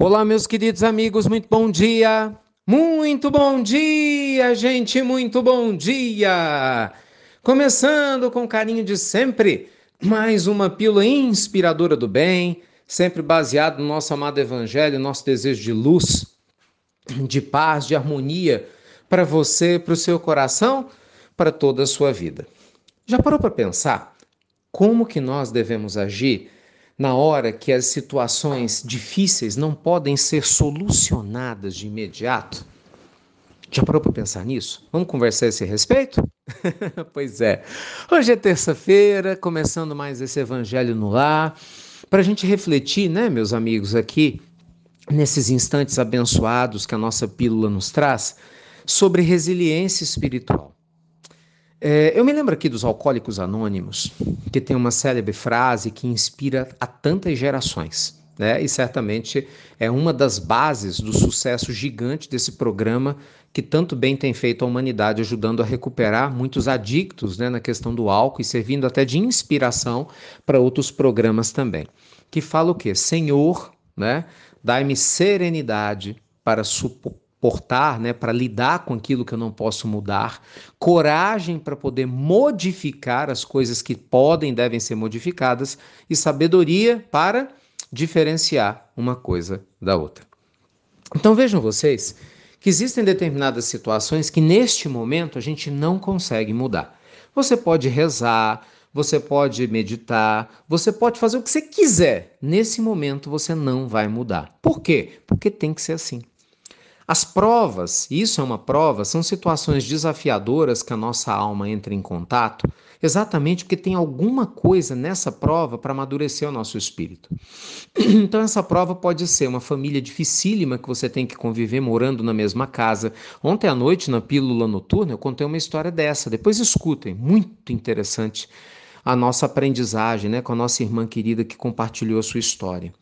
Olá, meus queridos amigos, muito bom dia! Muito bom dia, gente, muito bom dia! Começando com carinho de sempre, mais uma pílula inspiradora do bem, sempre baseado no nosso amado Evangelho, nosso desejo de luz, de paz, de harmonia para você, para o seu coração, para toda a sua vida. Já parou para pensar como que nós devemos agir? Na hora que as situações difíceis não podem ser solucionadas de imediato? Já parou para pensar nisso? Vamos conversar a esse respeito? pois é. Hoje é terça-feira, começando mais esse Evangelho no Lar, para a gente refletir, né, meus amigos, aqui, nesses instantes abençoados que a nossa pílula nos traz, sobre resiliência espiritual. É, eu me lembro aqui dos Alcoólicos Anônimos, que tem uma célebre frase que inspira a tantas gerações. Né? E certamente é uma das bases do sucesso gigante desse programa que tanto bem tem feito a humanidade, ajudando a recuperar muitos adictos né, na questão do álcool e servindo até de inspiração para outros programas também. Que fala o quê? Senhor, né, dai-me serenidade para suportar portar, né, para lidar com aquilo que eu não posso mudar, coragem para poder modificar as coisas que podem e devem ser modificadas e sabedoria para diferenciar uma coisa da outra. Então vejam vocês que existem determinadas situações que neste momento a gente não consegue mudar. Você pode rezar, você pode meditar, você pode fazer o que você quiser. Nesse momento você não vai mudar. Por quê? Porque tem que ser assim. As provas, isso é uma prova, são situações desafiadoras que a nossa alma entra em contato, exatamente porque tem alguma coisa nessa prova para amadurecer o nosso espírito. Então, essa prova pode ser uma família dificílima que você tem que conviver morando na mesma casa. Ontem à noite, na Pílula Noturna, eu contei uma história dessa. Depois escutem, muito interessante a nossa aprendizagem né, com a nossa irmã querida que compartilhou a sua história.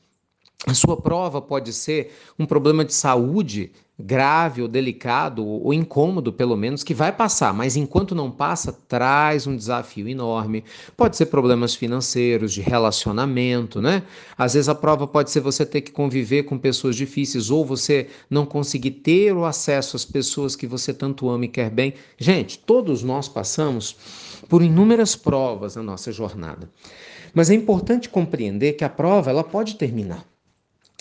A sua prova pode ser um problema de saúde grave ou delicado ou incômodo, pelo menos, que vai passar, mas enquanto não passa, traz um desafio enorme. Pode ser problemas financeiros, de relacionamento, né? Às vezes a prova pode ser você ter que conviver com pessoas difíceis ou você não conseguir ter o acesso às pessoas que você tanto ama e quer bem. Gente, todos nós passamos por inúmeras provas na nossa jornada. Mas é importante compreender que a prova ela pode terminar.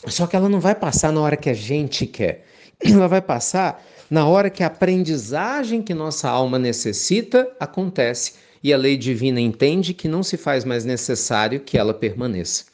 Só que ela não vai passar na hora que a gente quer. Ela vai passar na hora que a aprendizagem que nossa alma necessita acontece e a lei divina entende que não se faz mais necessário que ela permaneça.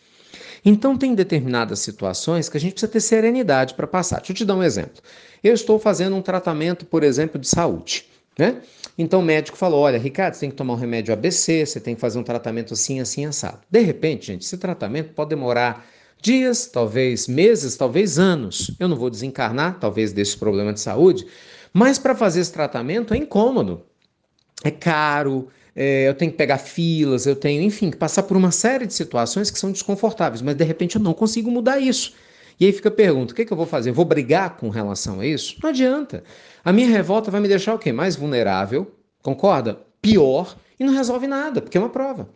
Então, tem determinadas situações que a gente precisa ter serenidade para passar. Deixa eu te dar um exemplo. Eu estou fazendo um tratamento, por exemplo, de saúde. Né? Então o médico falou: olha, Ricardo, você tem que tomar um remédio ABC, você tem que fazer um tratamento assim, assim, assado. De repente, gente, esse tratamento pode demorar dias, talvez meses, talvez anos. Eu não vou desencarnar, talvez, desse problema de saúde, mas para fazer esse tratamento é incômodo, é caro, é, eu tenho que pegar filas, eu tenho, enfim, que passar por uma série de situações que são desconfortáveis, mas de repente eu não consigo mudar isso. E aí fica a pergunta: o que, que eu vou fazer? vou brigar com relação a isso? Não adianta. A minha revolta vai me deixar o quê? Mais vulnerável, concorda? Pior, e não resolve nada, porque é uma prova.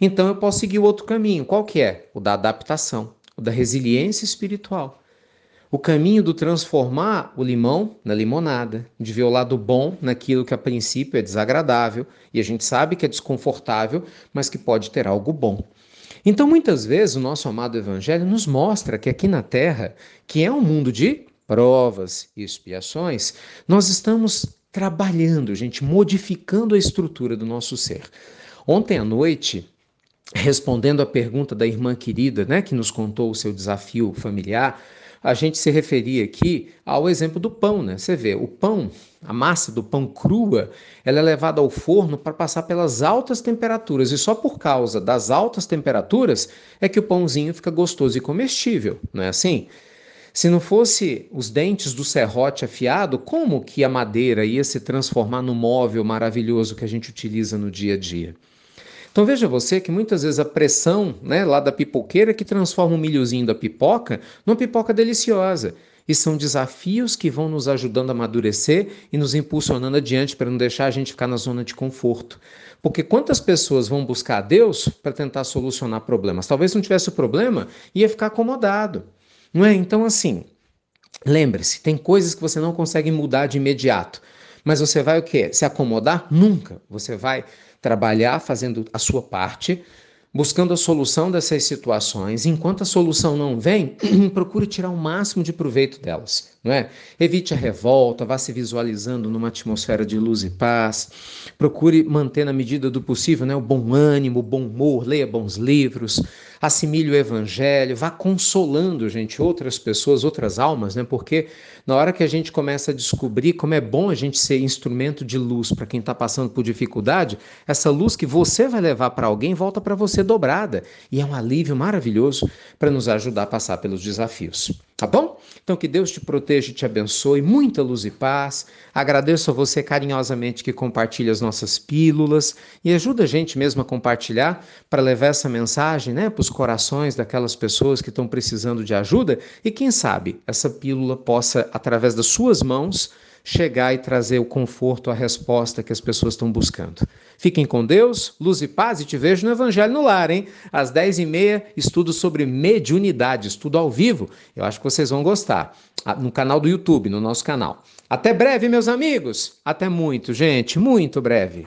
Então eu posso seguir o outro caminho. Qual que é? O da adaptação, o da resiliência espiritual. O caminho do transformar o limão na limonada, de ver o lado bom naquilo que a princípio é desagradável e a gente sabe que é desconfortável, mas que pode ter algo bom. Então, muitas vezes, o nosso amado Evangelho nos mostra que aqui na Terra, que é um mundo de provas e expiações, nós estamos trabalhando, gente, modificando a estrutura do nosso ser. Ontem à noite, respondendo à pergunta da irmã querida, né, que nos contou o seu desafio familiar, a gente se referia aqui ao exemplo do pão, né? Você vê, o pão, a massa do pão crua, ela é levada ao forno para passar pelas altas temperaturas e só por causa das altas temperaturas é que o pãozinho fica gostoso e comestível, não é assim? Se não fosse os dentes do serrote afiado, como que a madeira ia se transformar no móvel maravilhoso que a gente utiliza no dia a dia? Então veja você que muitas vezes a pressão né, lá da pipoqueira que transforma o milhozinho da pipoca numa pipoca deliciosa. E são desafios que vão nos ajudando a amadurecer e nos impulsionando adiante para não deixar a gente ficar na zona de conforto. Porque quantas pessoas vão buscar a Deus para tentar solucionar problemas? Talvez não tivesse o problema, ia ficar acomodado. Não é? Então, assim, lembre-se, tem coisas que você não consegue mudar de imediato. Mas você vai o quê? Se acomodar? Nunca. Você vai trabalhar fazendo a sua parte, buscando a solução dessas situações. Enquanto a solução não vem, procure tirar o máximo de proveito delas, não é? Evite a revolta, vá se visualizando numa atmosfera de luz e paz. Procure manter na medida do possível, né, o bom ânimo, o bom humor, leia bons livros, assimile o evangelho, vá consolando, gente, outras pessoas, outras almas, né? Porque na hora que a gente começa a descobrir como é bom a gente ser instrumento de luz para quem está passando por dificuldade, essa luz que você vai levar para alguém volta para você dobrada. E é um alívio maravilhoso para nos ajudar a passar pelos desafios. Tá bom? Então que Deus te proteja e te abençoe, muita luz e paz. Agradeço a você carinhosamente que compartilha as nossas pílulas e ajuda a gente mesmo a compartilhar para levar essa mensagem né, para os corações daquelas pessoas que estão precisando de ajuda e quem sabe essa pílula possa, através das suas mãos, chegar e trazer o conforto, a resposta que as pessoas estão buscando. Fiquem com Deus, luz e paz e te vejo no Evangelho no Lar, hein? Às 10h30, estudo sobre mediunidade, estudo ao vivo. Eu acho que vocês vão gostar. Ah, no canal do YouTube, no nosso canal. Até breve, meus amigos. Até muito, gente, muito breve.